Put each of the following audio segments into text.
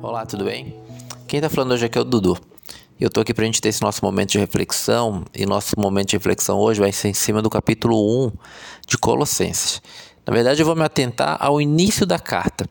Olá, tudo bem? Quem está falando hoje aqui é o Dudu. Eu estou aqui para a gente ter esse nosso momento de reflexão, e nosso momento de reflexão hoje vai ser em cima do capítulo 1 de Colossenses. Na verdade, eu vou me atentar ao início da carta.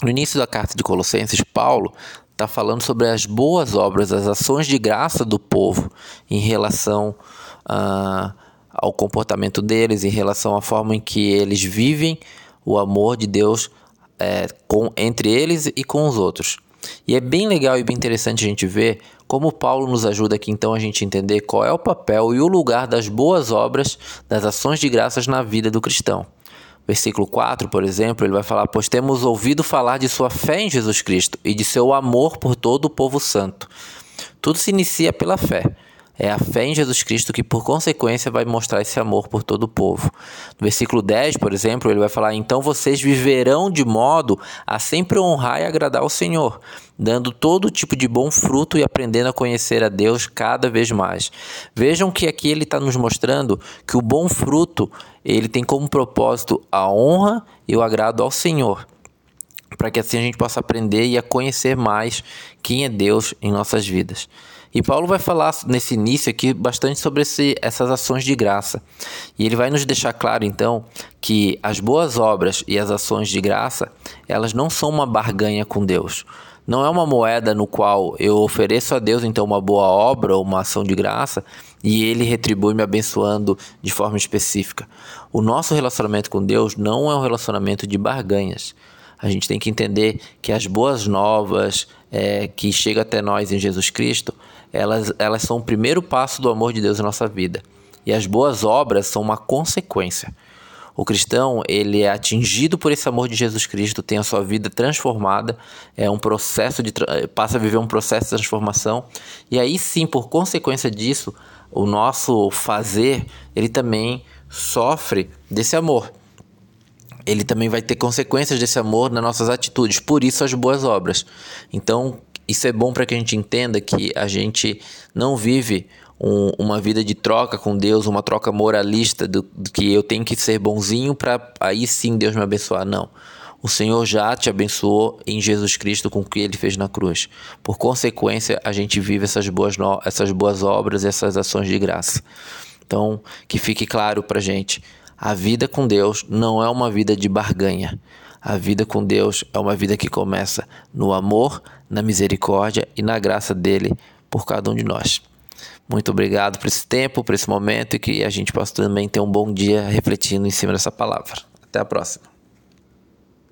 No início da carta de Colossenses, Paulo está falando sobre as boas obras, as ações de graça do povo em relação a, ao comportamento deles, em relação à forma em que eles vivem o amor de Deus é, com, entre eles e com os outros. E é bem legal e bem interessante a gente ver como Paulo nos ajuda aqui então a gente entender qual é o papel e o lugar das boas obras, das ações de graças na vida do cristão. Versículo 4, por exemplo, ele vai falar: Pois temos ouvido falar de sua fé em Jesus Cristo e de seu amor por todo o povo santo. Tudo se inicia pela fé. É a fé em Jesus Cristo que, por consequência, vai mostrar esse amor por todo o povo. No versículo 10, por exemplo, ele vai falar: Então vocês viverão de modo a sempre honrar e agradar ao Senhor, dando todo tipo de bom fruto e aprendendo a conhecer a Deus cada vez mais. Vejam que aqui ele está nos mostrando que o bom fruto ele tem como propósito a honra e o agrado ao Senhor para que assim a gente possa aprender e a conhecer mais quem é Deus em nossas vidas. E Paulo vai falar nesse início aqui bastante sobre esse, essas ações de graça. E ele vai nos deixar claro então que as boas obras e as ações de graça, elas não são uma barganha com Deus. Não é uma moeda no qual eu ofereço a Deus então uma boa obra ou uma ação de graça e ele retribui me abençoando de forma específica. O nosso relacionamento com Deus não é um relacionamento de barganhas. A gente tem que entender que as boas novas é, que chegam até nós em Jesus Cristo, elas, elas são o primeiro passo do amor de Deus na nossa vida. E as boas obras são uma consequência. O cristão, ele é atingido por esse amor de Jesus Cristo, tem a sua vida transformada, é um processo de passa a viver um processo de transformação, e aí sim, por consequência disso, o nosso fazer, ele também sofre desse amor. Ele também vai ter consequências desse amor nas nossas atitudes, por isso as boas obras. Então, isso é bom para que a gente entenda que a gente não vive um, uma vida de troca com Deus, uma troca moralista do, do que eu tenho que ser bonzinho para aí sim Deus me abençoar. Não. O Senhor já te abençoou em Jesus Cristo com o que ele fez na cruz. Por consequência, a gente vive essas boas, no... essas boas obras, essas ações de graça. Então, que fique claro para gente: a vida com Deus não é uma vida de barganha. A vida com Deus é uma vida que começa no amor, na misericórdia e na graça dele por cada um de nós. Muito obrigado por esse tempo, por esse momento e que a gente possa também ter um bom dia refletindo em cima dessa palavra. Até a próxima.